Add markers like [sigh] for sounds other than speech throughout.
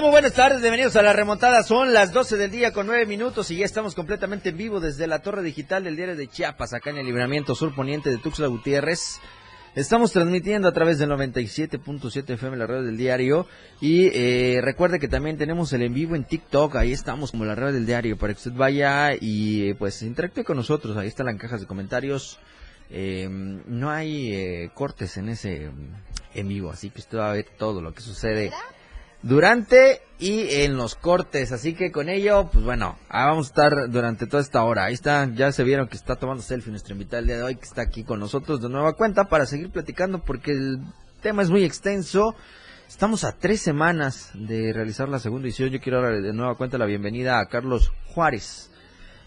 Estamos? Buenas tardes, bienvenidos a la remontada. Son las 12 del día con 9 minutos y ya estamos completamente en vivo desde la torre digital del diario de Chiapas, acá en el libramiento sur poniente de Tuxtla Gutiérrez. Estamos transmitiendo a través del 97.7 FM la radio del diario y eh, recuerde que también tenemos el en vivo en TikTok, ahí estamos como la radio del diario para que usted vaya y eh, pues interactúe con nosotros, ahí están las cajas de comentarios. Eh, no hay eh, cortes en ese en vivo, así que usted va a ver todo lo que sucede durante y en los cortes. Así que con ello, pues bueno, ah, vamos a estar durante toda esta hora. Ahí está, ya se vieron que está tomando selfie nuestro invitado el día de hoy, que está aquí con nosotros de nueva cuenta para seguir platicando porque el tema es muy extenso. Estamos a tres semanas de realizar la segunda edición. Yo quiero dar de nueva cuenta la bienvenida a Carlos Juárez.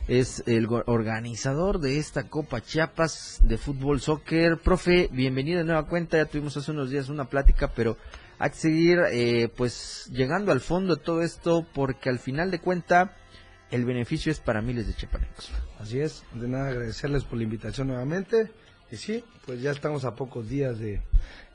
Es el organizador de esta Copa Chiapas de fútbol soccer. Profe, bienvenido de nueva cuenta. Ya tuvimos hace unos días una plática, pero hay que seguir eh, pues llegando al fondo de todo esto porque al final de cuenta el beneficio es para miles de chiapanecos. Así es, de nada agradecerles por la invitación nuevamente. Y sí, pues ya estamos a pocos días de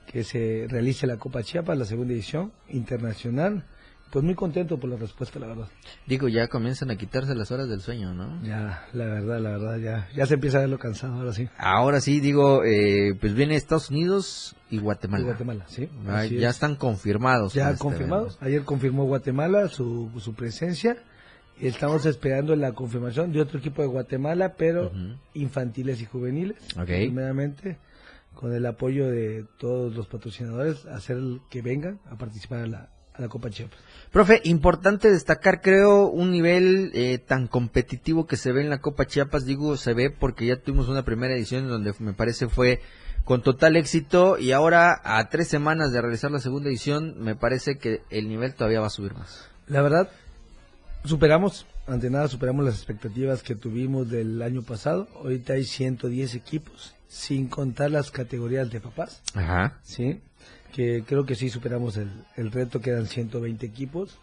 que se realice la Copa Chiapas, la segunda edición internacional. Pues muy contento por la respuesta, la verdad. Digo, ya comienzan a quitarse las horas del sueño, ¿no? Ya, la verdad, la verdad, ya, ya se empieza a ver lo cansado, ahora sí. Ahora sí, digo, eh, pues viene Estados Unidos y Guatemala. Y Guatemala, sí. Ah, así ya es. están confirmados. Ya este confirmados. evento. Ayer confirmó Guatemala su, su presencia. Y estamos esperando la confirmación de otro equipo de Guatemala, pero Ujú. infantiles y juveniles. Ok. Primeramente, con el apoyo de todos los patrocinadores, hacer que vengan a participar a la, a la Copa Chiapas. Profe, importante destacar, creo, un nivel eh, tan competitivo que se ve en la Copa Chiapas. Digo, se ve porque ya tuvimos una primera edición donde me parece fue con total éxito y ahora a tres semanas de realizar la segunda edición me parece que el nivel todavía va a subir más. La verdad, superamos, ante nada, superamos las expectativas que tuvimos del año pasado. Ahorita hay 110 equipos, sin contar las categorías de papás. Ajá. ¿sí? Que creo que sí superamos el, el reto, quedan 120 equipos.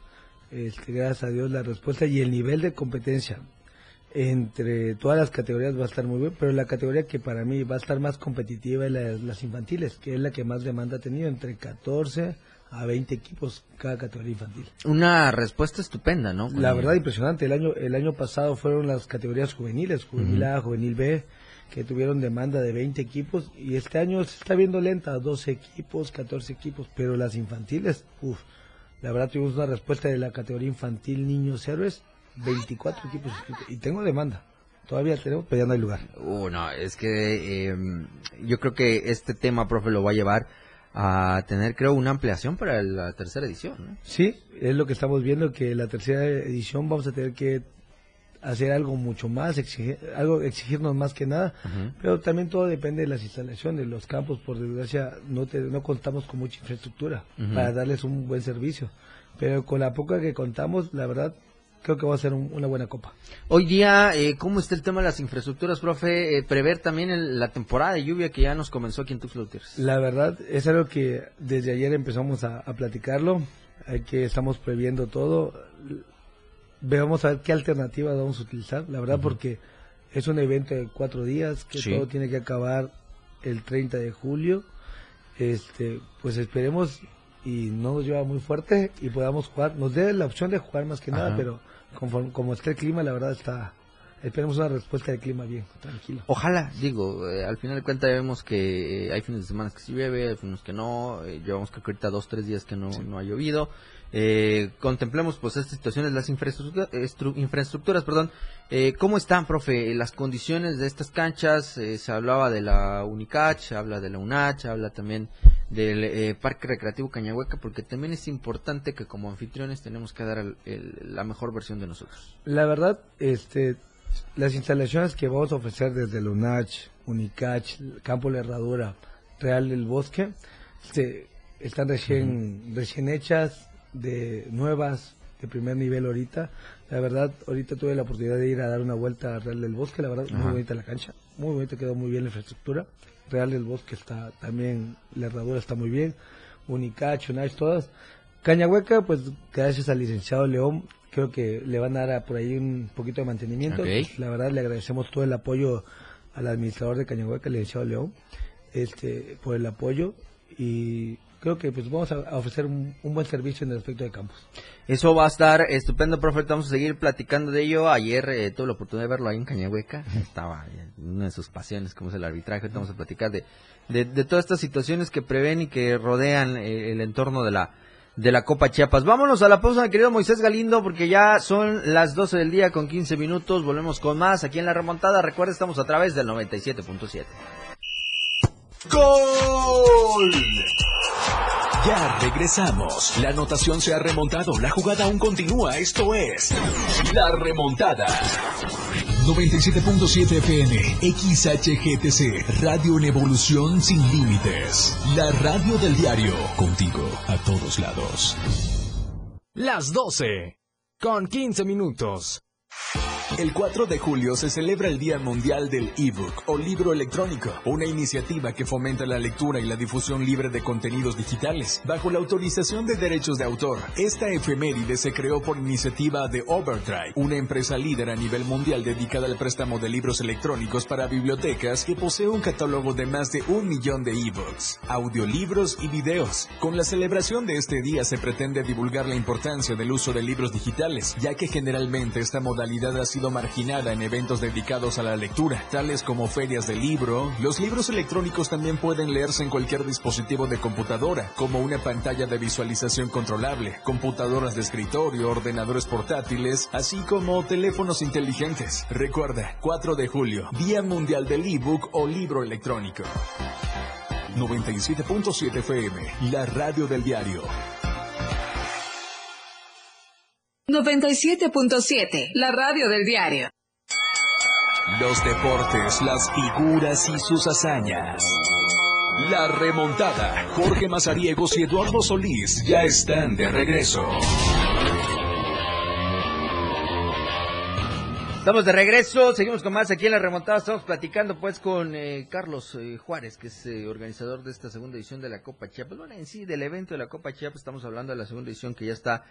Este, gracias a Dios la respuesta y el nivel de competencia entre todas las categorías va a estar muy bien, pero la categoría que para mí va a estar más competitiva es la- las infantiles, que es la que más demanda ha tenido, entre 14 a 20 equipos cada categoría infantil. Una respuesta estupenda, ¿no? La verdad impresionante, el año el año pasado fueron las categorías juveniles, juvenil A, juvenil B, que tuvieron demanda de 20 equipos y este año se está viendo lenta, 12 equipos, 14 equipos, pero las infantiles, uff, la verdad tuvimos una respuesta de la categoría infantil niños héroes, 24 equipos y tengo demanda. Todavía tenemos, pero ya no hay lugar. Uh, no, es que eh, yo creo que este tema, profe, lo va a llevar a tener, creo, una ampliación para la tercera edición, ¿no? Sí, es lo que estamos viendo que la tercera edición vamos a tener que hacer algo mucho más, exigir, algo exigirnos más que nada, pero también todo depende de las instalaciones, los campos, por desgracia, no te- no contamos con mucha infraestructura para darles un buen servicio, pero con la poca que contamos, la verdad, creo que va a ser un- una buena copa. Hoy día, eh, ¿cómo está el tema de las infraestructuras, profe? Eh, prever también el- la temporada de lluvia que ya nos comenzó aquí en Tuxtla Gutiérrez. La verdad es algo que desde ayer empezamos a, a platicarlo, hay que estamos previendo todo. Veamos a ver qué alternativas vamos a utilizar, la verdad porque es un evento de cuatro días, que Sí. todo tiene que acabar el 30 de julio. Este, pues esperemos y no nos lleva muy fuerte y podamos jugar, nos dé la opción de jugar más que nada, pero conforme, como está el clima, la verdad está, esperemos una respuesta del clima bien, tranquilo. Ojalá, digo, eh, al final de cuentas vemos que eh, hay fines de semana que sí llueve, hay fines que no, eh, llevamos que ahorita dos, tres días que no, no ha llovido. Eh, contemplemos pues estas situaciones, las infraestructuras, infraestructuras perdón, eh, ¿cómo están, profe? Las condiciones de estas canchas, eh, se hablaba de la UNICACH, se habla de la UNACH, se habla también del eh, Parque Recreativo Cañahueca, porque también es importante que como anfitriones tenemos que dar el- el- la mejor versión de nosotros. La verdad, este, las instalaciones que vamos a ofrecer desde el UNACH, UNICACH, Campo La Herradura, Real del Bosque, este, están recién, recién hechas, de nuevas, de primer nivel ahorita. La verdad, ahorita tuve la oportunidad de ir a dar una vuelta a Real del Bosque, la verdad, muy Ajá. bonita la cancha, muy bonita, quedó muy bien la infraestructura. Real del Bosque está también, la herradura está muy bien, Unicach, Unach, todas. Cañahueca, pues gracias al licenciado León, creo que le van a dar por ahí un poquito de mantenimiento. Ok. Pues, la verdad, le agradecemos todo el apoyo al administrador de Cañahueca, el licenciado León, este, por el apoyo y creo que pues vamos a, ofrecer un, un buen servicio en el aspecto de campus. Eso va a estar estupendo, profe. Vamos a seguir platicando de ello. Ayer eh, tuve la oportunidad de verlo ahí en Cañahueca. [laughs] Estaba en una de sus pasiones, como es el arbitraje. Vamos a platicar de, de, de todas estas situaciones que prevén y que rodean eh, el entorno de la, de la Copa Chiapas. Vámonos a la pausa, mi querido Moisés Galindo, porque ya son las 12 del día con 15 minutos. Volvemos con más aquí en la remontada. Recuerda, estamos a través del 97.7. ¡Gol! Ya regresamos. La anotación se ha remontado. La jugada aún continúa. Esto es La Remontada. 97.7 FM, XHGTC, Radio en Evolución Sin Límites. La radio del diario, contigo a todos lados. Las 12. Con 15 minutos. El 4 de julio se celebra el Día Mundial del ebook o libro electrónico, una iniciativa que fomenta la lectura y la difusión libre de contenidos digitales, bajo la autorización de derechos de autor. Esta efeméride se creó por iniciativa de Overdrive, una empresa líder a nivel mundial dedicada al préstamo de libros electrónicos para bibliotecas que posee un catálogo de más de un millón de ebooks, audiolibros y videos. Con la celebración de este día se pretende divulgar la importancia del uso de libros digitales, ya que generalmente esta modalidad ha sido marginada en eventos dedicados a la lectura, tales como ferias de libro. Los libros electrónicos también pueden leerse en cualquier dispositivo de computadora, como una pantalla de visualización controlable, computadoras de escritorio, ordenadores portátiles, así como teléfonos inteligentes. Recuerda, 4 de julio, Día Mundial del ebook o libro electrónico. 97.7 FM, la radio del diario. 97.7, la radio del diario. Los deportes, las figuras y sus hazañas. La remontada. Jorge Mazariegos y Eduardo Solís ya están de regreso. Estamos de regreso, seguimos con más aquí en la remontada, estamos platicando pues con eh, Carlos eh, Juárez, que es eh, organizador de esta segunda edición de la Copa Chiapas. Bueno, en sí, del evento de la Copa Chiapas, estamos hablando de la segunda edición que ya está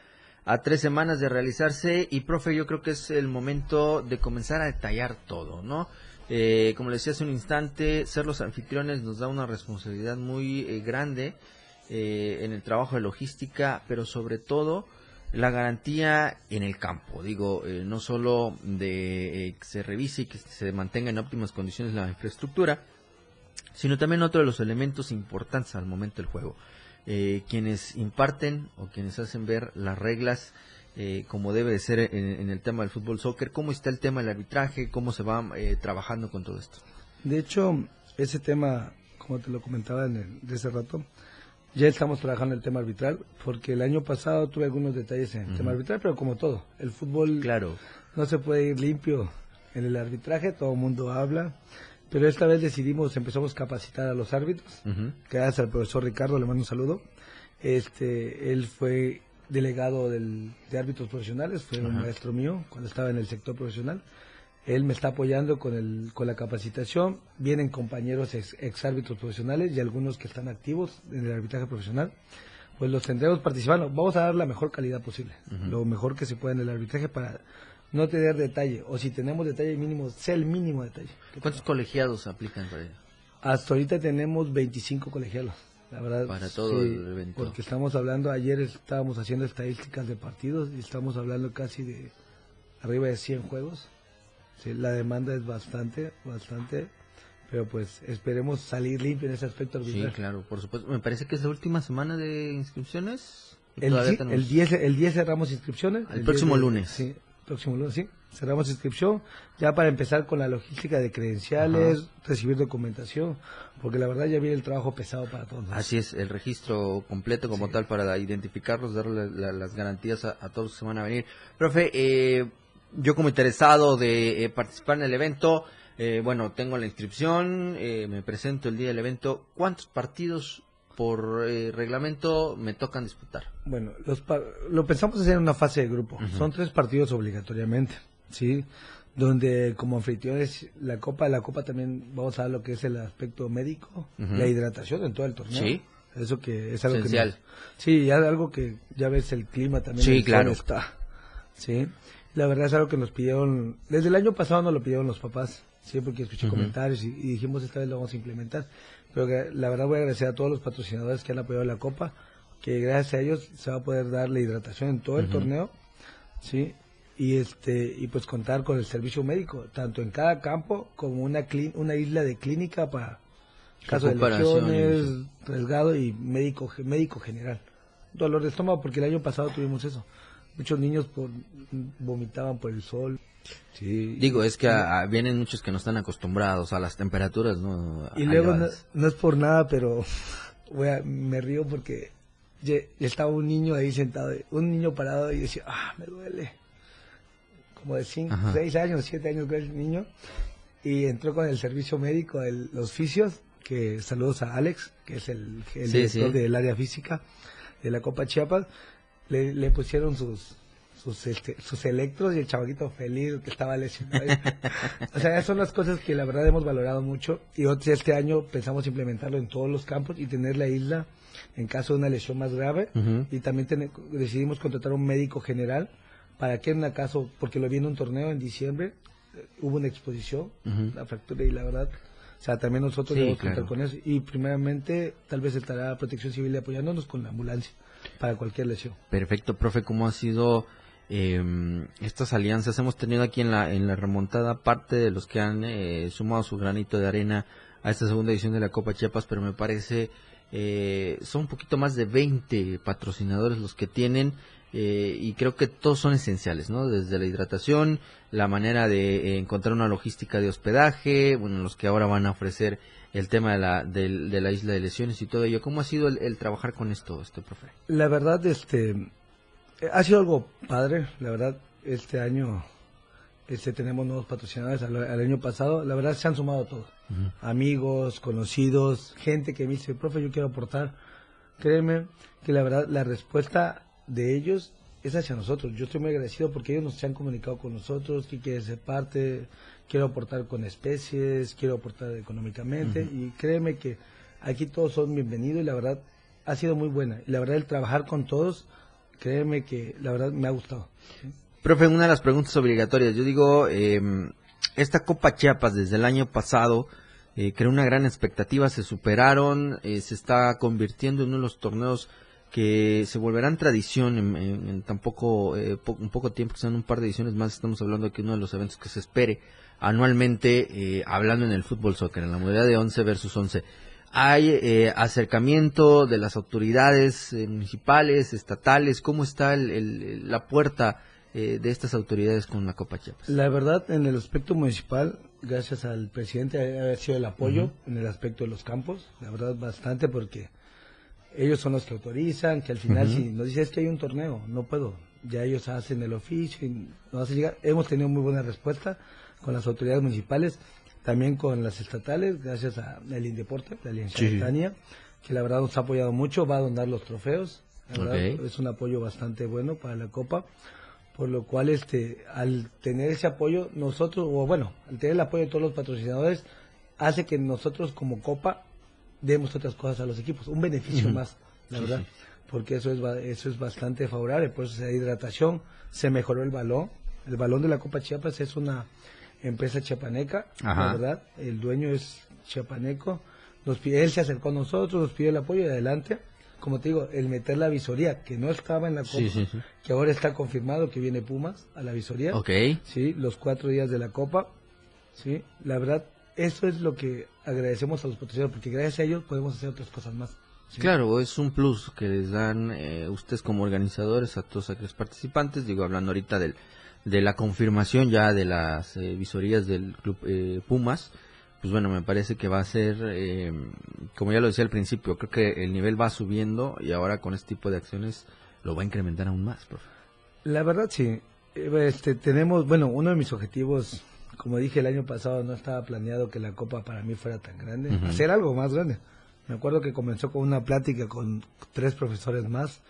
a tres semanas de realizarse y profe, yo creo que es el momento de comenzar a detallar todo, ¿no? Eh, como le decía hace un instante, ser los anfitriones nos da una responsabilidad muy eh, grande eh, en el trabajo de logística, pero sobre todo la garantía en el campo. Digo, eh, no solo de eh, que se revise y que se mantenga en óptimas condiciones la infraestructura, sino también otro de los elementos importantes al momento del juego. Eh, quienes imparten o quienes hacen ver las reglas eh, como debe de ser en, en el tema del fútbol soccer, cómo está el tema del arbitraje, cómo se va eh, trabajando con todo esto. De hecho, ese tema, como te lo comentaba en el, de ese rato, ya estamos trabajando el tema arbitral, porque el año pasado tuve algunos detalles en el tema arbitral, pero como todo, el fútbol Claro, no se puede ir limpio en el arbitraje, todo el mundo habla, pero esta vez decidimos, empezamos a capacitar a los árbitros, Ujú. gracias al profesor Ricardo, le mando un saludo. Este, él fue delegado del, de árbitros profesionales, fue un maestro mío cuando estaba en el sector profesional. Él me está apoyando con, el, con la capacitación. Vienen compañeros ex, ex árbitros profesionales y algunos que están activos en el arbitraje profesional. Pues los tendremos participando. Vamos a dar la mejor calidad posible, lo mejor que se pueda en el arbitraje para no tener detalle. O si tenemos detalle mínimo, sea el mínimo detalle. ¿cuántos colegiados aplican para ello? Hasta ahorita tenemos 25 colegialos, la verdad. Para todo el evento. Porque estamos hablando, ayer estábamos haciendo estadísticas de partidos y estamos hablando casi de arriba de 100 juegos. Sí, la demanda es bastante, bastante, pero pues esperemos salir limpio en ese aspecto Sí, claro, por supuesto. Me parece que es la última semana de inscripciones. El, sí, tenemos- el 10, el 10 cerramos inscripciones. El 10 próximo lunes. Sí, próximo lunes, sí. Cerramos inscripción ya para empezar con la logística de credenciales, recibir documentación, porque la verdad ya viene el trabajo pesado para todos. Así es, el registro completo como tal para identificarlos, darle la- las garantías a, a todos los que se van a venir. Profe, eh, yo como interesado de eh, participar en el evento, eh, bueno, tengo la inscripción, eh, me presento el día del evento. ¿Cuántos partidos por eh, reglamento me tocan disputar? Bueno, los pa- lo pensamos hacer en una fase de grupo. Son tres partidos obligatoriamente, ¿sí? Donde como anfitriones, la Copa, la Copa también vamos a dar lo que es el aspecto médico, Ujú. la hidratación en todo el torneo. Sí. Eso que es algo Esencial. que... sí, ya algo que ya ves el clima también. Sí, claro. Está, sí. La verdad es algo que nos pidieron, desde el año pasado nos lo pidieron los papás, sí, porque escuché comentarios y, y dijimos esta vez lo vamos a implementar. Pero que, la verdad voy a agradecer a todos los patrocinadores que han apoyado la Copa, que gracias a ellos se va a poder dar la hidratación en todo el torneo, sí, y este y pues contar con el servicio médico, tanto en cada campo como una una isla de clínica para caso de lesiones, riesgado y médico médico general. Dolor de estómago porque el año pasado tuvimos eso. Muchos niños por, vomitaban por el sol. Sí. Digo, es que ah, vienen muchos que no están acostumbrados a las temperaturas, ¿no? Y luego no, no es por nada, pero [laughs] voy a- me río porque estaba un niño ahí sentado, un niño parado y decía, ah, me duele. Como de 5, Ajá. 6 años, 7 años creo el niño. Y entró con el servicio médico, el- los fisios, que saludos a Alex, que es el, el Sí, director sí. del área física de la Copa Chiapas. Le, le pusieron sus sus, este, sus electros y el chavaquito feliz que estaba lesionado. o sea, son las cosas que la verdad hemos valorado mucho y este año pensamos implementarlo en todos los campos y tener la isla en caso de una lesión más grave y también tener- decidimos contratar un médico general para que en un caso, porque lo vi en un torneo en diciembre, eh, hubo una exposición, la fractura y la verdad, o sea, también nosotros Sí, debemos contar claro. con eso y primeramente tal vez estará Protección Civil apoyándonos con la ambulancia para cualquier lesión. Perfecto, profe, ¿cómo ha sido eh, estas alianzas? Hemos tenido aquí en la, en la remontada parte de los que han eh, sumado su granito de arena a esta segunda edición de la Copa Chiapas, pero me parece eh, son un poquito más de 20 patrocinadores los que tienen eh, y creo que todos son esenciales, ¿no? Desde la hidratación, la manera de eh, encontrar una logística de hospedaje, bueno, los que ahora van a ofrecer el tema de la, del- de la isla de lesiones y todo ello. ¿Cómo ha sido el, el trabajar con esto, este profe? La verdad, este, ha sido algo padre, la verdad, este año este, tenemos nuevos patrocinadores al, al año pasado, la verdad se han sumado todos, amigos, conocidos, gente que me dice, profe, yo quiero aportar, créeme que la verdad la respuesta de ellos es hacia nosotros, yo estoy muy agradecido porque ellos nos se han comunicado con nosotros, que quieren ser parte, quiero aportar con especies, quiero aportar económicamente y créeme que aquí todos son bienvenidos y la verdad ha sido muy buena. Y la verdad el trabajar con todos, créeme que la verdad me ha gustado. Profe, una de las preguntas obligatorias. Yo digo, eh, esta Copa Chiapas desde el año pasado eh, creó una gran expectativa, se superaron, eh, se está convirtiendo en uno de los torneos que se volverán tradición en, en- eh, un poco tiempo, que sean un par de ediciones más. Estamos hablando de uno de los eventos que se espere anualmente, eh, hablando en el fútbol soccer, en la modalidad de 11 versus 11. Hay eh, acercamiento de las autoridades eh, municipales, estatales. ¿Cómo está el- el- la puerta eh, de estas autoridades con la Copa Chiapas? La verdad, en el aspecto municipal, gracias al presidente, ha sido el apoyo en el aspecto de los campos, la verdad bastante porque ellos son los que autorizan, que al final si nos dice es que hay un torneo, no puedo, ya ellos hacen el oficio y nos hace llegar. Hemos tenido muy buena respuesta con las autoridades municipales, también con las estatales, gracias a el Indeporte, la Alianza Sí. que la verdad nos ha apoyado mucho, va a donar los trofeos, la verdad, es un apoyo bastante bueno para la Copa por lo cual este al tener ese apoyo nosotros o bueno al tener el apoyo de todos los patrocinadores hace que nosotros como copa demos otras cosas a los equipos un beneficio más la Sí, verdad sí. porque eso es eso es bastante favorable por eso se da hidratación se mejoró el balón el balón de la Copa Chiapas es una empresa chiapaneca Ajá. la verdad el dueño es chiapaneco nos pide- él se acercó a nosotros nos pidió el apoyo y adelante como te digo, el meter la visoría, que no estaba en la Copa, Sí, sí, sí. que ahora está confirmado que viene Pumas a la visoría. Ok. Sí, los cuatro días de la Copa. Sí, la verdad, eso es lo que agradecemos a los patrocinadores, porque gracias a ellos podemos hacer otras cosas más. Sí. Claro, es un plus que les dan eh, ustedes como organizadores a todos aquellos participantes. Digo, hablando ahorita del, de la confirmación ya de las eh, visorías del club eh, Pumas, pues bueno, me parece que va a ser, eh, como ya lo decía al principio, creo que el nivel va subiendo y ahora con este tipo de acciones lo va a incrementar aún más, profe. La verdad, sí. Este, tenemos, bueno, uno de mis objetivos, como dije el año pasado, no estaba planeado que la Copa para mí fuera tan grande, hacer algo más grande. Me acuerdo que comenzó con una plática con tres profesores más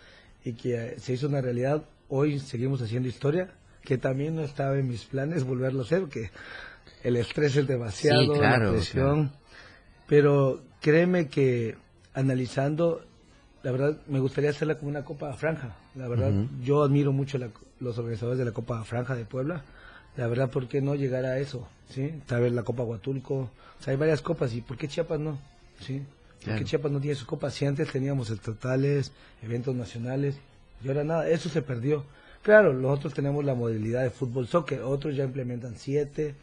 y que eh, se hizo una realidad. Hoy seguimos haciendo historia, que también no estaba en mis planes volverlo a hacer, que el estrés es demasiado, Sí, claro, la presión. Pero créeme que analizando, la verdad, me gustaría hacerla como una Copa Franja. La verdad, yo admiro mucho la- los organizadores de la Copa Franja de Puebla. La verdad, ¿por qué no llegar a eso? ¿Sí? Tal vez la Copa Huatulco. O sea, hay varias copas. ¿Y por qué Chiapas no? ¿Sí? ¿Por Claro. qué Chiapas no tiene sus copas? Si antes teníamos estatales, eventos nacionales, y ahora nada, eso se perdió. Claro, nosotros tenemos la modalidad de fútbol soccer, otros ya implementan siete,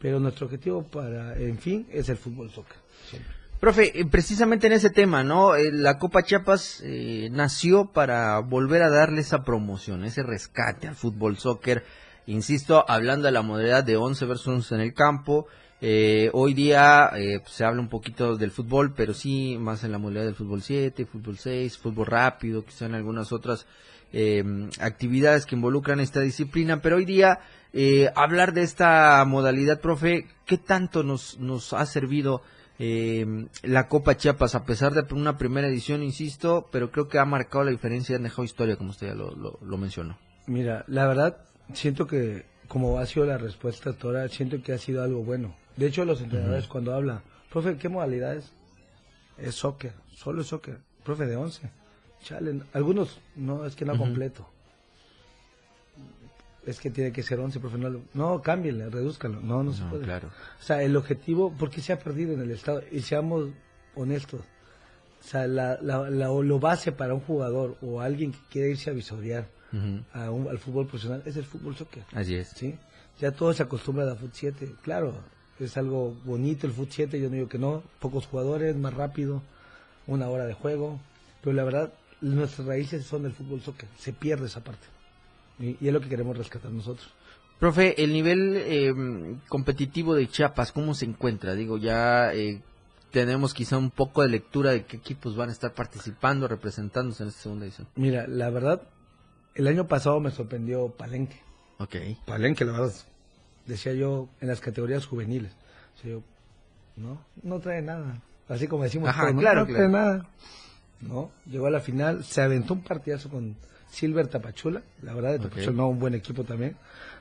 pero nuestro objetivo para, en fin, es el fútbol soccer. siempre. Profe, eh, precisamente en ese tema, ¿no? Eh, la Copa Chiapas eh, nació para volver a darle esa promoción, ese rescate al fútbol soccer. Insisto, hablando de la modalidad de 11 versus 11 en el campo. eh, hoy día eh, se habla un poquito del fútbol, pero sí más en la modalidad del fútbol 7, fútbol 6, fútbol rápido, quizá en algunas otras eh, actividades que involucran esta disciplina. Pero hoy día eh, hablar de esta modalidad, profe, ¿qué tanto nos, nos ha servido? eh, la Copa Chiapas, a pesar de una primera edición, insisto, pero creo que ha marcado la diferencia y han dejado historia, como usted ya lo, lo, lo mencionó. Mira, la verdad, siento que, como ha sido la respuesta hasta ahora, siento que ha sido algo bueno. De hecho, los entrenadores cuando hablan, profe, ¿qué modalidad es? Es soccer, solo es soccer. Profe, de 11. Chale, algunos, no, es que no Ujú. completo. Es que tiene que ser 11, profe. No, cámbienle, redúzcalo. No, no, se No, puede. claro. O sea, el objetivo, porque se ha perdido en el Estado? Y seamos honestos. O sea, la, la, la- lo base para un jugador o alguien que quiere irse a visorear Ujú. a un- al fútbol profesional es el fútbol soccer. Así es. ¿sí? Ya todos se acostumbran a Foot 7. Claro, es algo bonito el Foot 7, yo no digo que no. Pocos jugadores, más rápido, una hora de juego. Pero la verdad, nuestras raíces son del fútbol soccer. Se pierde esa parte. Y, y es lo que queremos rescatar nosotros. Profe, el nivel eh, competitivo de Chiapas, ¿cómo se encuentra? Digo, ya eh, tenemos quizá un poco de lectura de qué equipos van a estar participando, representándose en esta segunda edición. Mira, la verdad, el año pasado me sorprendió Palenque. Ok. Palenque, la verdad, decía yo en las categorías juveniles. Yo, no, no trae nada. Así como decimos, Ajá, claro, no trae nada. No, llegó a la final, se aventó un partidazo con Silver Tapachula, la verdad, de. Tapachula, no, un buen equipo también.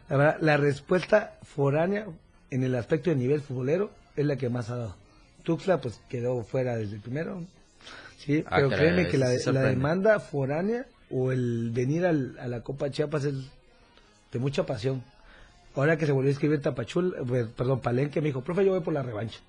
La verdad, la respuesta foránea en el aspecto de nivel futbolero es la que más ha dado. Tuxtla, pues quedó fuera desde el primero. Sí, Ah, pero caray, créeme que la, demanda foránea o el venir al- a la Copa Chiapas es de mucha pasión. Ahora que se volvió a escribir Tapachul, pues, perdón, Palenque me dijo, profe, yo voy por la revancha.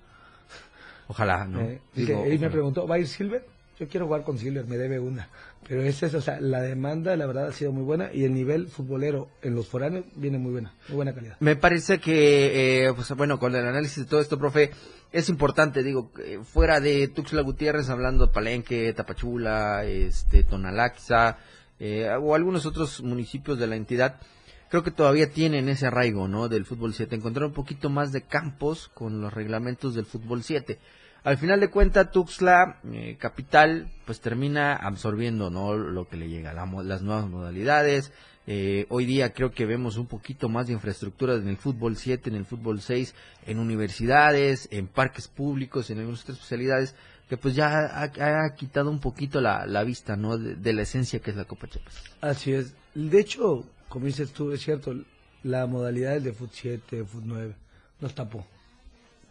Ojalá, ¿no? Eh, Digo, y me ojalá. preguntó, ¿va a ir Silver? Yo quiero jugar con Silver, me debe una. Pero es eso, o sea, la demanda, la verdad, ha sido muy buena y el nivel futbolero en los foráneos viene muy buena, muy buena calidad. Me parece que, eh, pues bueno, con el análisis de todo esto, profe, es importante, digo, eh, fuera de Tuxtla Gutiérrez, hablando Palenque, Tapachula, este, Tonalá, quizá, eh, o algunos otros municipios de la entidad, creo que todavía tienen ese arraigo, ¿no? Del fútbol 7, encontrar un poquito más de campos con los reglamentos del fútbol 7. Al final de cuentas, Tuxtla, eh, capital, pues termina absorbiendo, ¿no? Lo que le llega, la las nuevas modalidades, eh, hoy día creo que vemos un poquito más de infraestructura en el fútbol 7, en el fútbol 6, en universidades, en parques públicos, en algunas especialidades, que pues ya ha, quitado un poquito la, la vista, ¿no? De, la esencia que es la Copa Chiapas. Así es. De hecho, como dices tú, es cierto, la modalidad de Foot 7, Foot 9, nos tapó.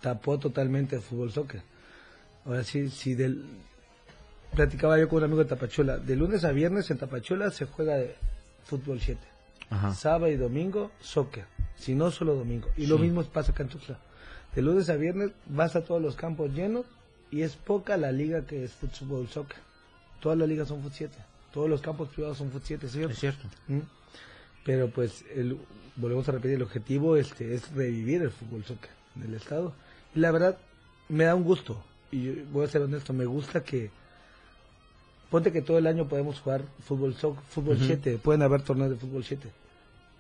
Tapó totalmente el fútbol soccer. Ahora sí, si del... Platicaba yo con un amigo de Tapachula. De lunes a viernes en Tapachula se juega de fútbol 7. Ajá. Sábado y domingo, soccer. Si no, solo domingo. Y lo Sí. mismo pasa acá en Tuxtla. De lunes a viernes vas a todos los campos llenos y es poca la liga que es fútbol soccer. todas las ligas son fut 7, todos los campos privados son fut 7, ¿cierto? Es cierto. ¿Mm? Pero pues, el, volvemos a repetir, el objetivo este, es revivir el fútbol soccer en el estado. Y la verdad, me da un gusto, y voy a ser honesto, me gusta que, ponte que todo el año podemos jugar fútbol fútbol 7, pueden haber torneos de fútbol 7.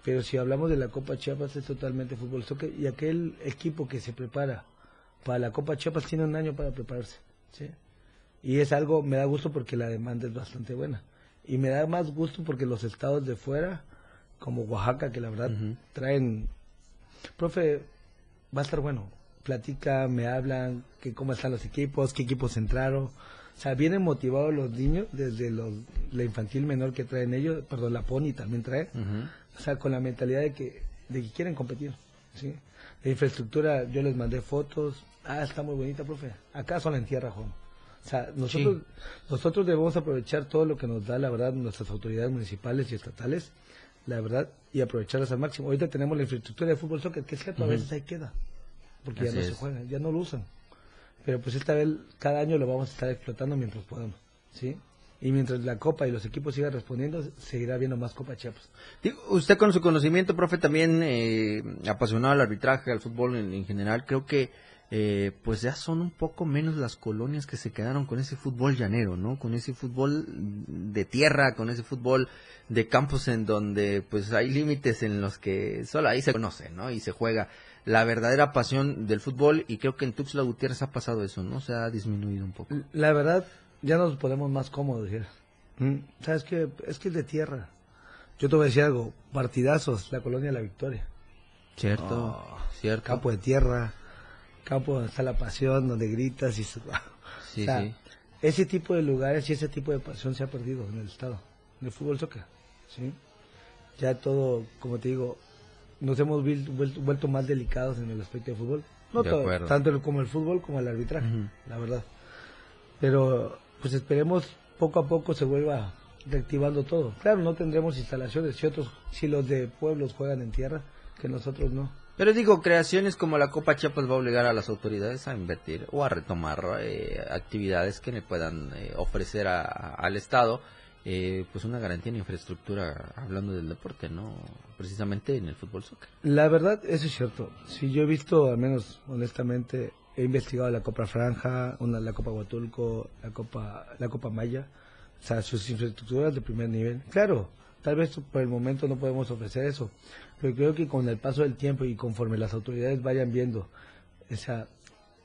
Pero si hablamos de la Copa Chiapas es totalmente fútbol soccer y aquel equipo que se prepara para la Copa Chiapas tiene un año para prepararse. ¿sí? Y es algo, me da gusto porque la demanda es bastante buena. Y me da más gusto porque los estados de fuera, como Oaxaca, que la verdad traen... Profe, va a estar bueno. Platica, me hablan, que cómo están los equipos, qué equipos entraron. O sea, vienen motivados los niños desde los, la infantil menor que traen ellos, perdón, la Pony también trae. O sea, con la mentalidad de que, de que quieren competir. ¿sí? La infraestructura, yo les mandé fotos. Ah, está muy bonita, profe. Acá son en tierra, Juan. O sea, nosotros, nosotros debemos aprovechar todo lo que nos da, la verdad, nuestras autoridades municipales y estatales, la verdad, y aprovecharlas al máximo. Ahorita tenemos la infraestructura de fútbol soccer, que es cierto, a veces ahí queda, porque Así ya no se es. juega, ya no lo usan. Pero pues esta vez, cada año lo vamos a estar explotando mientras podamos, ¿sí? Y mientras la Copa y los equipos sigan respondiendo, seguirá habiendo más Copa Chiapas. Digo, usted con su conocimiento, profe, también eh, apasionado al arbitraje, al fútbol en, en general, creo que eh, pues ya son un poco menos las colonias que se quedaron con ese fútbol llanero, ¿no? Con ese fútbol de tierra, con ese fútbol de campos en donde pues hay límites en los que solo ahí se conoce, ¿no? Y se juega la verdadera pasión del fútbol y creo que en Tuxtla Gutiérrez ha pasado eso, ¿no? Se ha disminuido un poco. La verdad, ya nos ponemos más cómodos, decir. ¿Sabes qué? Es que es de tierra. Yo te voy a decir algo, partidazos, la colonia de la Victoria. Cierto, cierto. Campo de tierra, campo donde está la pasión, donde gritas y... se- Sí, O sea, sí. Ese tipo de lugares y ese tipo de pasión se ha perdido en el estado, en el fútbol soccer, ¿sí? Ya todo, como te digo, nos hemos vuelto, vuelto más delicados en el aspecto de fútbol. No De todo, tanto el- como el fútbol como el arbitraje, la verdad. Pero, pues esperemos poco a poco se vuelva reactivando todo. Claro, no tendremos instalaciones, si otros, si los de pueblos juegan en tierra, que nosotros no. Pero digo, creaciones como la Copa Chiapas va a obligar a las autoridades a invertir o a retomar eh, actividades que le puedan eh, ofrecer a- a- al Estado, eh, pues una garantía en infraestructura, hablando del deporte, ¿no? Precisamente en el fútbol soccer. La verdad, eso es cierto. Si yo he visto, al menos honestamente, he investigado la Copa Franja, una, la Copa Huatulco, la Copa, la Copa Maya, o sea, sus infraestructuras de primer nivel. Claro, tal vez por el momento no podemos ofrecer eso, pero creo que con el paso del tiempo y conforme las autoridades vayan viendo esa,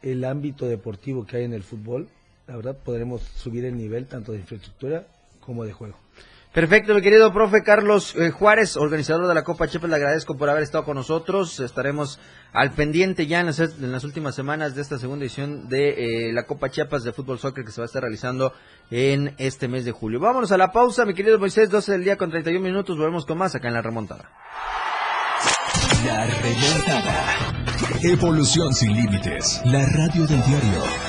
el ámbito deportivo que hay en el fútbol, la verdad podremos subir el nivel tanto de infraestructura como de juego. Perfecto, mi querido profe Carlos eh, Juárez, organizador de la Copa Chiapas, le agradezco por haber estado con nosotros. Estaremos al pendiente ya en las, en las últimas semanas de esta segunda edición de eh, la Copa Chiapas de Fútbol Soccer que se va a estar realizando en este mes de julio. Vámonos a la pausa, mi querido Moisés, 12 del día con 31 minutos. Volvemos con más acá en la remontada. La remontada. Evolución sin límites. La radio del diario.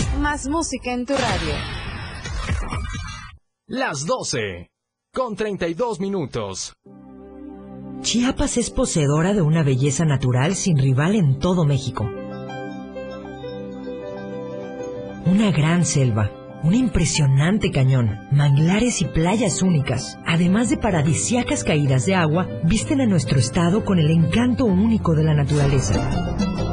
Más música en tu radio. Las 12. Con 32 minutos. Chiapas es poseedora de una belleza natural sin rival en todo México. Una gran selva, un impresionante cañón, manglares y playas únicas, además de paradisiacas caídas de agua, visten a nuestro estado con el encanto único de la naturaleza.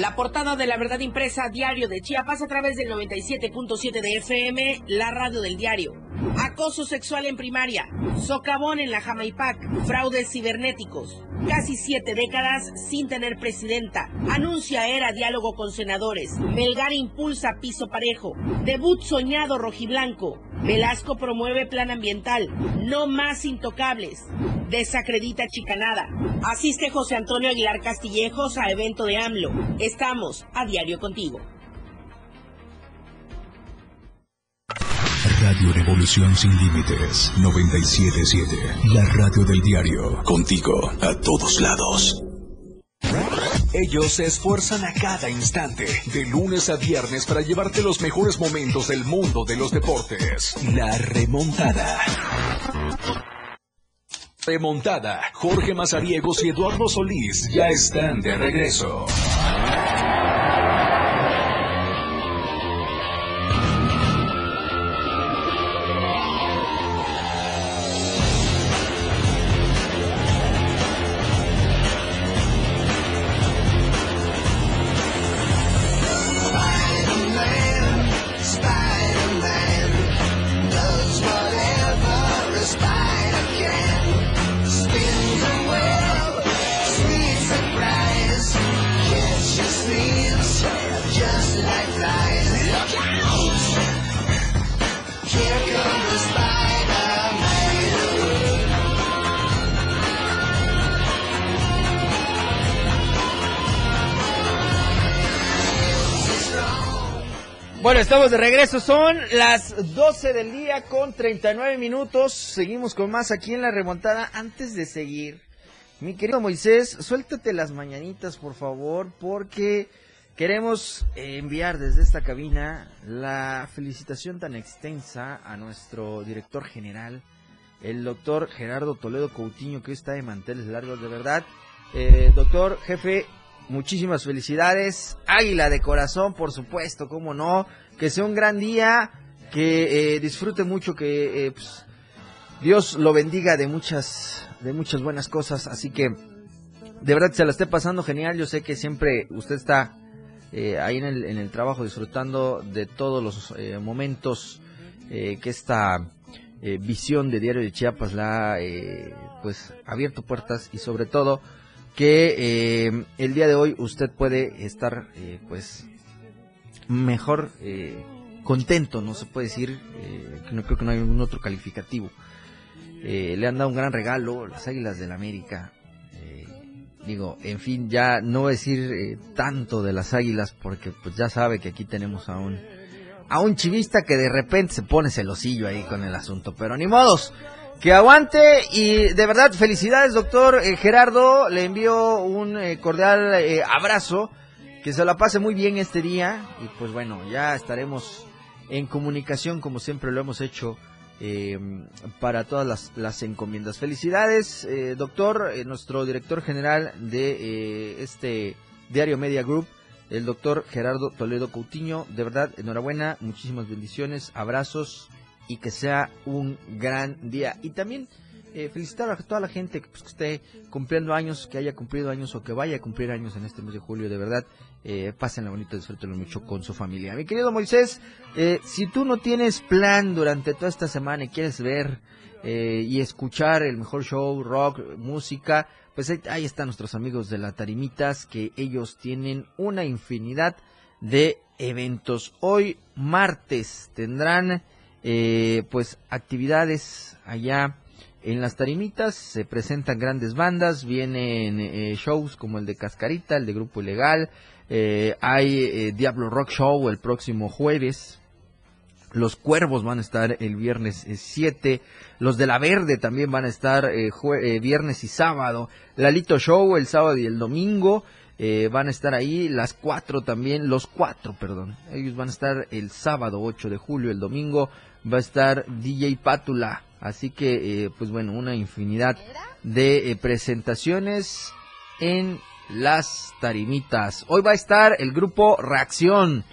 La portada de la verdad impresa diario de Chiapas a través del 97.7 de FM, la radio del diario. Acoso sexual en primaria, socavón en la Jamaipac, fraudes cibernéticos. Casi siete décadas sin tener presidenta. Anuncia era diálogo con senadores. Melgar impulsa piso parejo. Debut soñado rojiblanco. Velasco promueve plan ambiental. No más intocables. Desacredita chicanada. Asiste José Antonio Aguilar Castillejos a evento de AMLO. Estamos a diario contigo. Radio Revolución Sin Límites 977. La radio del diario. Contigo a todos lados. Ellos se esfuerzan a cada instante, de lunes a viernes, para llevarte los mejores momentos del mundo de los deportes. La remontada. Remontada. Jorge Mazariegos y Eduardo Solís ya están de regreso. Bueno, estamos de regreso. Son las 12 del día con 39 minutos. Seguimos con más aquí en la remontada. Antes de seguir, mi querido Moisés, suéltate las mañanitas, por favor, porque queremos enviar desde esta cabina la felicitación tan extensa a nuestro director general, el doctor Gerardo Toledo Coutinho, que está de manteles largos, de verdad. Eh, doctor, jefe, muchísimas felicidades. Águila de corazón, por supuesto, cómo no. Que sea un gran día, que eh, disfrute mucho, que eh, pues, Dios lo bendiga de muchas, de muchas buenas cosas. Así que, de verdad, se la esté pasando genial. Yo sé que siempre usted está eh, ahí en el, en el trabajo disfrutando de todos los momentos que esta visión de Diario de Chiapas la ha pues abierto puertas y sobre todo que eh, el día de hoy usted puede estar eh, pues mejor eh, contento, no se puede decir, que no creo que no hay ningún otro calificativo. le han dado un gran regalo las Águilas del la América. digo, en fin, ya no voy a decir tanto de las Águilas porque pues ya sabe que aquí tenemos a un a un chivista que de repente se pone celosillo ahí con el asunto, pero ni modos. Que aguante y de verdad felicidades doctor eh, Gerardo, le envío un eh, cordial eh, abrazo, que se la pase muy bien este día. Y pues bueno, ya estaremos en comunicación como siempre lo hemos hecho para todas las, las encomiendas. Felicidades doctor, nuestro director general de este diario Media Group, el doctor Gerardo Toledo Coutinho, de verdad enhorabuena, muchísimas bendiciones, abrazos y que sea un gran día. Y también eh, felicitar a toda la gente pues, que, esté cumpliendo años, que haya cumplido años o que vaya a cumplir años en este mes de julio. De verdad, eh, pásenla bonito, disfrútenlo mucho con su familia. Mi querido Moisés, eh, si tú no tienes plan durante toda esta semana y quieres ver eh, y escuchar el mejor show, rock, música, pues ahí están nuestros amigos de la Tarimitas, que ellos tienen una infinidad de eventos. Hoy martes tendrán eh, pues actividades allá en las tarimitas, se presentan grandes bandas, vienen eh, shows como el de Cascarita, el de Grupo Ilegal, eh, hay eh, Diablo Rock Show el próximo jueves, los Cuervos van a estar el viernes 7, los de La Verde también van a estar viernes y sábado, Lalito Show el sábado y el domingo, van a estar ahí las cuatro también, los cuatro, perdón. Ellos van a estar el sábado 8 de julio, el domingo va a estar DJ Pátula. Así que, eh, pues bueno, una infinidad de eh, presentaciones en las tarimitas. Hoy va a estar el grupo Reacción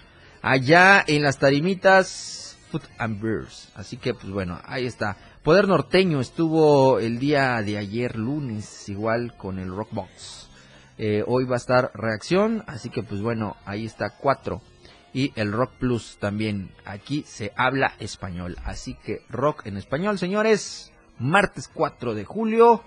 allá en las tarimitas Foot and Beers. Así que, pues bueno, ahí está. Poder Norteño estuvo el día de ayer, lunes, igual con el Rockbox. Eh, hoy va a estar Reacción, así que, pues bueno, ahí está cuatro. Y el Rock Plus también. Aquí se habla español. Así que rock en español, señores. Martes 4 de julio,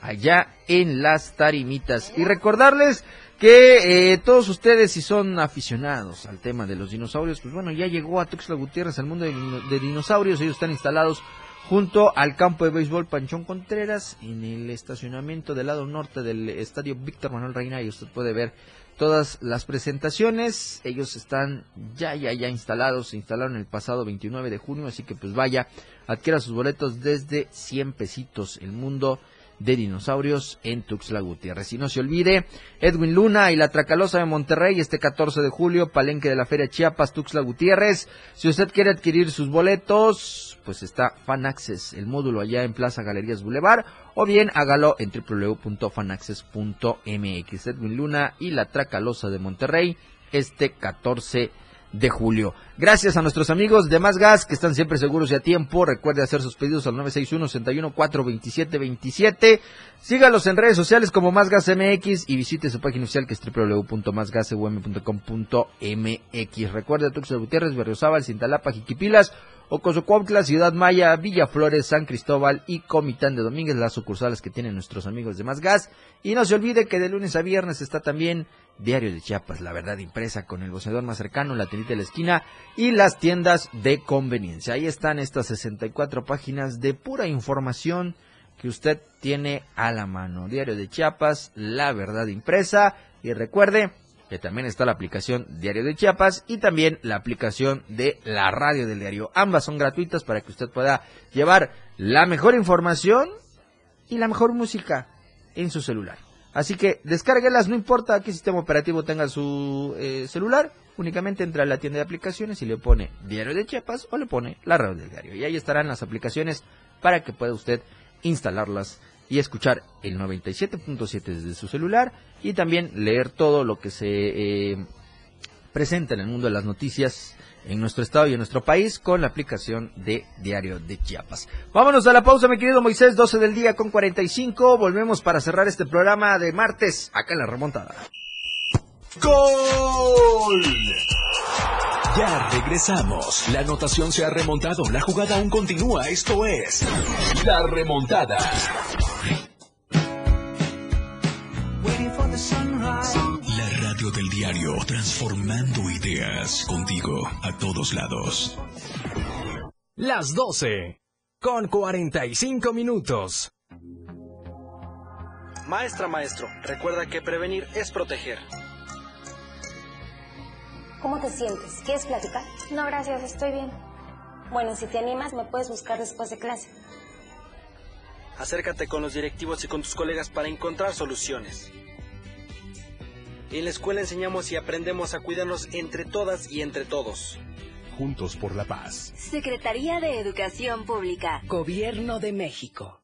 allá en las tarimitas. Y recordarles que eh, todos ustedes si son aficionados al tema de los dinosaurios, pues bueno, ya llegó a Tuxtla Gutiérrez al mundo de, de dinosaurios, ellos están instalados junto al campo de béisbol Panchón Contreras en el estacionamiento del lado norte del estadio Víctor Manuel Reina y usted puede ver todas las presentaciones, ellos están ya ya ya instalados, se instalaron el pasado 29 de junio, así que pues vaya, adquiera sus boletos desde 100 pesitos, el mundo de dinosaurios en Tuxtla Gutiérrez. Y no se olvide, Edwin Luna y la Tracalosa de Monterrey este 14 de julio, Palenque de la Feria Chiapas, Tuxtla Gutiérrez. Si usted quiere adquirir sus boletos, pues está Fan Access, el módulo allá en Plaza Galerías Boulevard, o bien hágalo en www.fanaccess.mx. Edwin Luna y la Tracalosa de Monterrey este 14 de julio. Gracias a nuestros amigos de Más Gas que están siempre seguros y a tiempo. Recuerde hacer sus pedidos al 961-61-427-27. Sígalos en redes sociales como Más Gas MX y visite su página oficial que es www.másgasum.com.mx. Recuerde Tuxtla Gutiérrez, Berriozábal, Cintalapa, Jiquipilas, Ocosocuautla, Ciudad Maya, Villaflores, San Cristóbal y Comitán de Domínguez, las sucursales que tienen nuestros amigos de Más Gas. Y no se olvide que de lunes a viernes está también Diario de Chiapas, la verdad impresa con el boceador más cercano, la tiendita de la esquina y las tiendas de conveniencia. Ahí están estas 64 páginas de pura información que usted tiene a la mano. Diario de Chiapas, la verdad impresa. Y recuerde también está la aplicación Diario de Chiapas y también la aplicación de la radio del diario. Ambas son gratuitas para que usted pueda llevar la mejor información y la mejor música en su celular. Así que descárguelas, no importa qué sistema operativo tenga su eh, celular, únicamente entra a la tienda de aplicaciones y le pone Diario de Chiapas o le pone la radio del diario. Y ahí estarán las aplicaciones para que pueda usted instalarlas y escuchar el 97.7 desde su celular y también leer todo lo que se eh, presenta en el mundo de las noticias en nuestro estado y en nuestro país con la aplicación de Diario de Chiapas. Vámonos a la pausa, mi querido Moisés, 12 del día con 45. Volvemos para cerrar este programa de martes acá en la remontada. ¡Gol! Ya regresamos. La anotación se ha remontado. La jugada aún continúa. Esto es La Remontada. La radio del diario, transformando ideas contigo a todos lados. Las 12. Con 45 minutos. Maestra, maestro, recuerda que prevenir es proteger. ¿Cómo te sientes? ¿Quieres platicar? No, gracias, estoy bien. Bueno, si te animas, me puedes buscar después de clase. Acércate con los directivos y con tus colegas para encontrar soluciones. En la escuela enseñamos y aprendemos a cuidarnos entre todas y entre todos. Juntos por la paz. Secretaría de Educación Pública. Gobierno de México.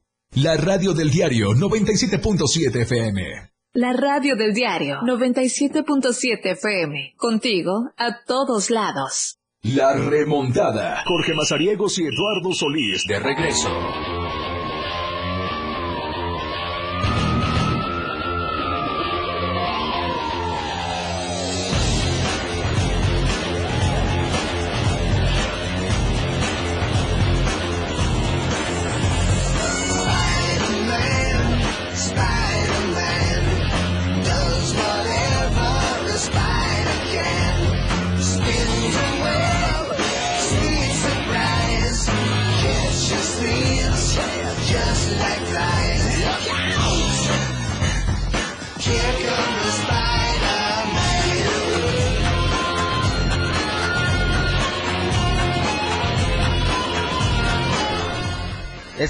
La radio del diario 97.7 FM. La radio del diario 97.7 FM. Contigo a todos lados. La remontada. Jorge Mazariegos y Eduardo Solís de regreso.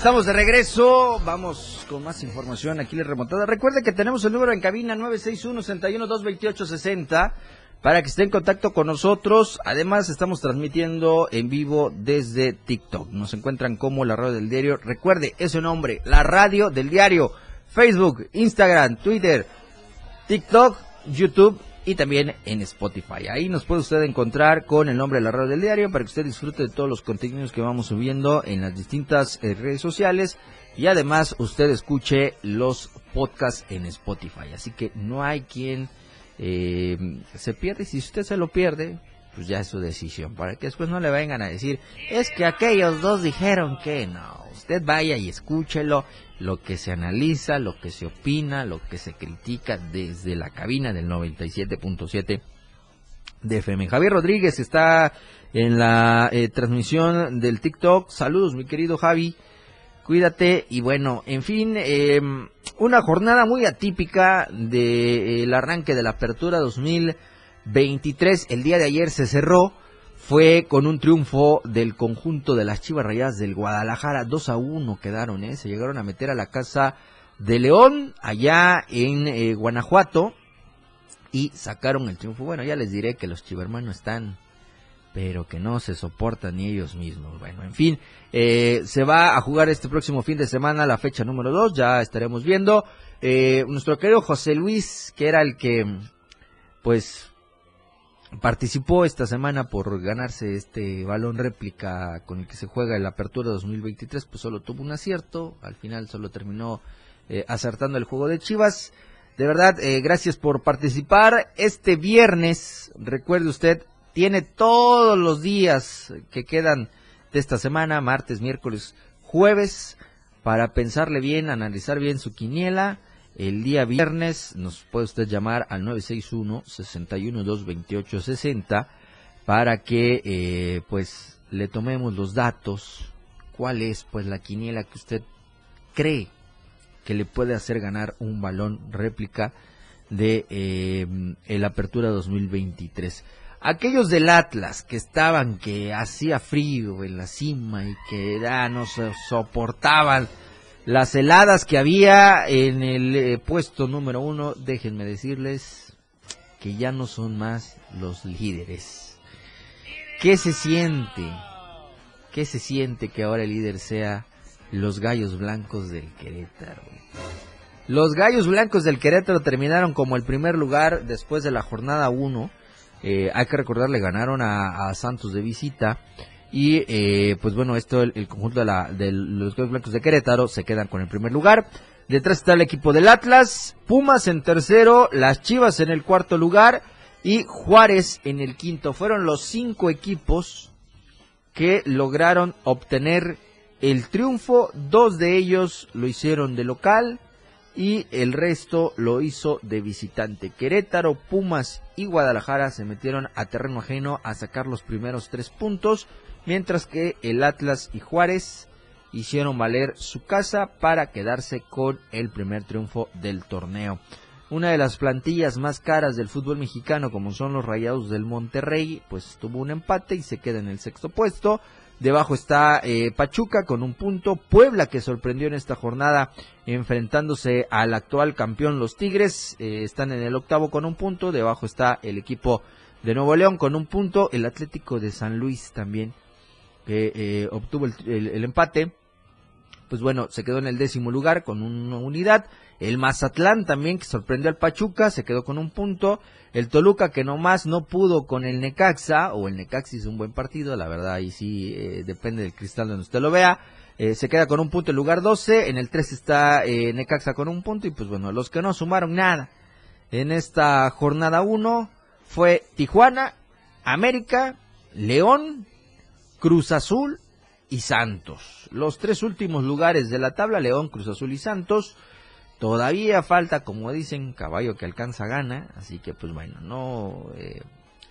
Estamos de regreso, vamos con más información aquí en remontada. Recuerde que tenemos el número en cabina 961-61-228-60 para que esté en contacto con nosotros. Además, estamos transmitiendo en vivo desde TikTok. Nos encuentran como la radio del diario. Recuerde ese nombre, la radio del diario. Facebook, Instagram, Twitter, TikTok, YouTube y también en Spotify. Ahí nos puede usted encontrar con el nombre de la radio del diario para que usted disfrute de todos los contenidos que vamos subiendo en las distintas eh, redes sociales y además usted escuche los podcasts en Spotify. Así que no hay quien eh, se pierde. Si usted se lo pierde, pues ya es su decisión. Para que después no le vengan a decir, es que aquellos dos dijeron que no. Usted vaya y escúchelo lo que se analiza, lo que se opina, lo que se critica desde la cabina del 97.7 de FM. Javier Rodríguez está en la eh, transmisión del TikTok. Saludos, mi querido Javi. Cuídate y bueno, en fin, em, una jornada muy atípica del arranque de la apertura 2023. El día de ayer se cerró fue con un triunfo del conjunto de las Chivas Rayadas del Guadalajara. 2 a 1 quedaron, ¿eh? Se llegaron a meter a la casa de León, allá en eh, Guanajuato, y sacaron el triunfo. Bueno, ya les diré que los chivermanos están, pero que no se soportan ni ellos mismos. Bueno, en fin, eh, se va a jugar este próximo fin de semana la fecha número 2, ya estaremos viendo. Eh, nuestro querido José Luis, que era el que, pues, participó esta semana por ganarse este balón réplica con el que se juega el Apertura 2023, pues solo tuvo un acierto, al final solo terminó eh, acertando el juego de Chivas. De verdad, eh, gracias por participar. Este viernes, recuerde usted, tiene todos los días que quedan de esta semana, martes, miércoles, jueves, para pensarle bien, analizar bien su quiniela el día viernes nos puede usted llamar al 961-61-228-60 para que eh, pues le tomemos los datos, cuál es pues la quiniela que usted cree que le puede hacer ganar un balón réplica de eh, el Apertura 2023. Aquellos del Atlas que estaban que hacía frío en la cima y que ya no se soportaban las heladas que había en el eh, puesto número uno, déjenme decirles que ya no son más los líderes. ¿Qué se siente? ¿Qué se siente que ahora el líder sea los Gallos Blancos del Querétaro? Los Gallos Blancos del Querétaro terminaron como el primer lugar después de la jornada 1. Eh, hay que recordar, le ganaron a, a Santos de visita y eh, pues bueno, esto el, conjunto de, la, de los Blancos de Querétaro se quedan con el primer lugar. Detrás está el equipo del Atlas, Pumas en tercero, las Chivas en el cuarto lugar y Juárez en el quinto. Fueron los cinco equipos que lograron obtener el triunfo. Dos de ellos lo hicieron de local y el resto lo hizo de visitante. Querétaro, Pumas y Guadalajara se metieron a terreno ajeno a sacar los primeros tres puntos mientras que el Atlas y Juárez hicieron valer su casa para quedarse con el primer triunfo del torneo. Una de las plantillas más caras del fútbol mexicano, como son los Rayados del Monterrey, pues tuvo un empate y se queda en el sexto puesto. Debajo está eh, Pachuca con un punto. Puebla que sorprendió en esta jornada enfrentándose al actual campeón los Tigres. Eh, están en el octavo con un punto. Debajo está el equipo de Nuevo León con un punto. El Atlético de San Luis también que eh, obtuvo el, empate, pues bueno, se quedó en el décimo lugar con una unidad. El Mazatlán también, que sorprendió al Pachuca, se quedó con un punto. El Toluca, que nomás no pudo con el Necaxa, o el Necaxa hizo un buen partido, la verdad, ahí sí eh, depende del cristal donde usted lo vea. Eh, se queda con un punto en lugar 12. En el 3 está Necaxa con un punto. Y pues bueno, los que no sumaron nada en esta jornada 1 fue Tijuana, América, León Cruz Azul y Santos. Los tres últimos lugares de la tabla, León, Cruz Azul y Santos. Todavía falta, como dicen, caballo que alcanza gana, así que pues bueno, no eh,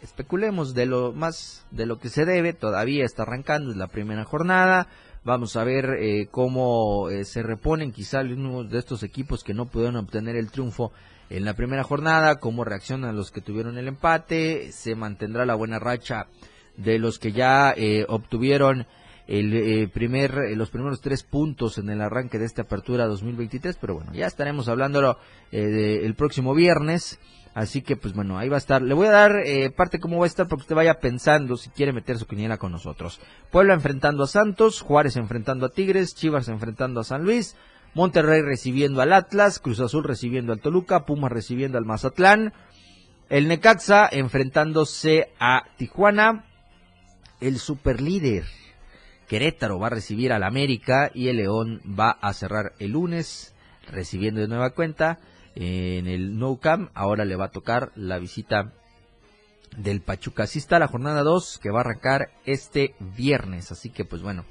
especulemos de lo más de lo que se debe, todavía está arrancando, es la primera jornada, vamos a ver eh, cómo eh, se reponen quizá algunos de estos equipos que no pudieron obtener el triunfo en la primera jornada, cómo reaccionan los que tuvieron el empate, se mantendrá la buena racha de los que ya eh, obtuvieron el eh, primer, eh, los primeros tres puntos en el arranque de esta apertura 2023, pero bueno, ya estaremos hablándolo eh, el próximo viernes. Así que, pues bueno, ahí va a estar. Le voy a dar eh, parte cómo va a estar para que usted vaya pensando si quiere meter su quiniela con nosotros. Puebla enfrentando a Santos, Juárez enfrentando a Tigres, Chivas enfrentando a San Luis, Monterrey recibiendo al Atlas, Cruz Azul recibiendo al Toluca, Pumas recibiendo al Mazatlán, el Necaxa enfrentándose a Tijuana, el superlíder Querétaro va a recibir al América y el León va a cerrar el lunes recibiendo de nueva cuenta en el No Camp. Ahora le va a tocar la visita del Pachuca. Así está la jornada 2 que va a arrancar este viernes. Así que pues bueno,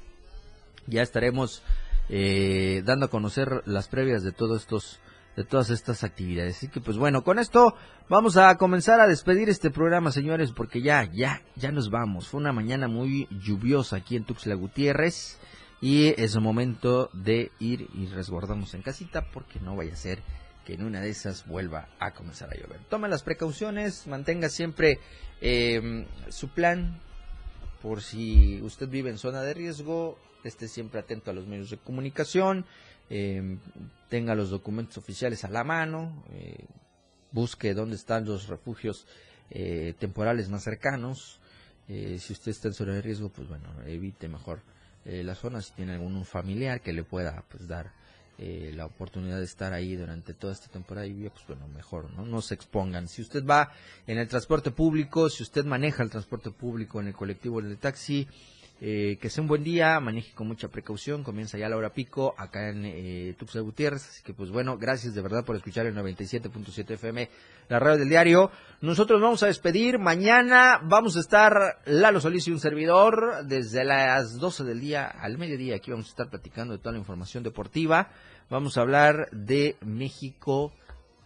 ya estaremos eh, dando a conocer las previas de todos estos de todas estas actividades. Así que pues bueno, con esto vamos a comenzar a despedir este programa, señores, porque ya, ya, ya nos vamos. Fue una mañana muy lluviosa aquí en Tuxtla Gutiérrez y es momento de ir y resguardarnos en casita porque no vaya a ser que en una de esas vuelva a comenzar a llover. Tome las precauciones, mantenga siempre eh, su plan por si usted vive en zona de riesgo, esté siempre atento a los medios de comunicación, eh, tenga los documentos oficiales a la mano, eh, busque dónde están los refugios eh, temporales más cercanos. Eh, si usted está en zona de riesgo, pues bueno, evite mejor eh, la zona. Si tiene algún familiar que le pueda pues dar eh, la oportunidad de estar ahí durante toda esta temporada de lluvia, pues bueno, mejor, ¿no? No se expongan. Si usted va en el transporte público, si usted maneja el transporte público en el colectivo, en el taxi, eh, que sea un buen día, maneje con mucha precaución, comienza ya la hora pico acá en eh, Tuxtla Gutiérrez, así que pues bueno, gracias de verdad por escuchar el 97.7 FM, la radio del diario. Nosotros vamos a despedir, mañana vamos a estar Lalo Solís y un servidor desde las 12 del día al mediodía, aquí vamos a estar platicando de toda la información deportiva, vamos a hablar de México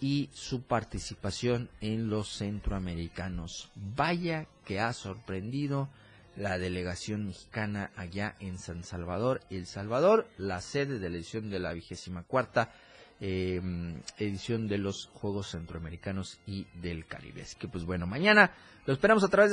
y su participación en los centroamericanos. Vaya que ha sorprendido la delegación mexicana allá en San Salvador, El Salvador, la sede de la edición de la vigésima cuarta eh, edición de los Juegos Centroamericanos y del Caribe. Así que pues bueno, mañana lo esperamos a través de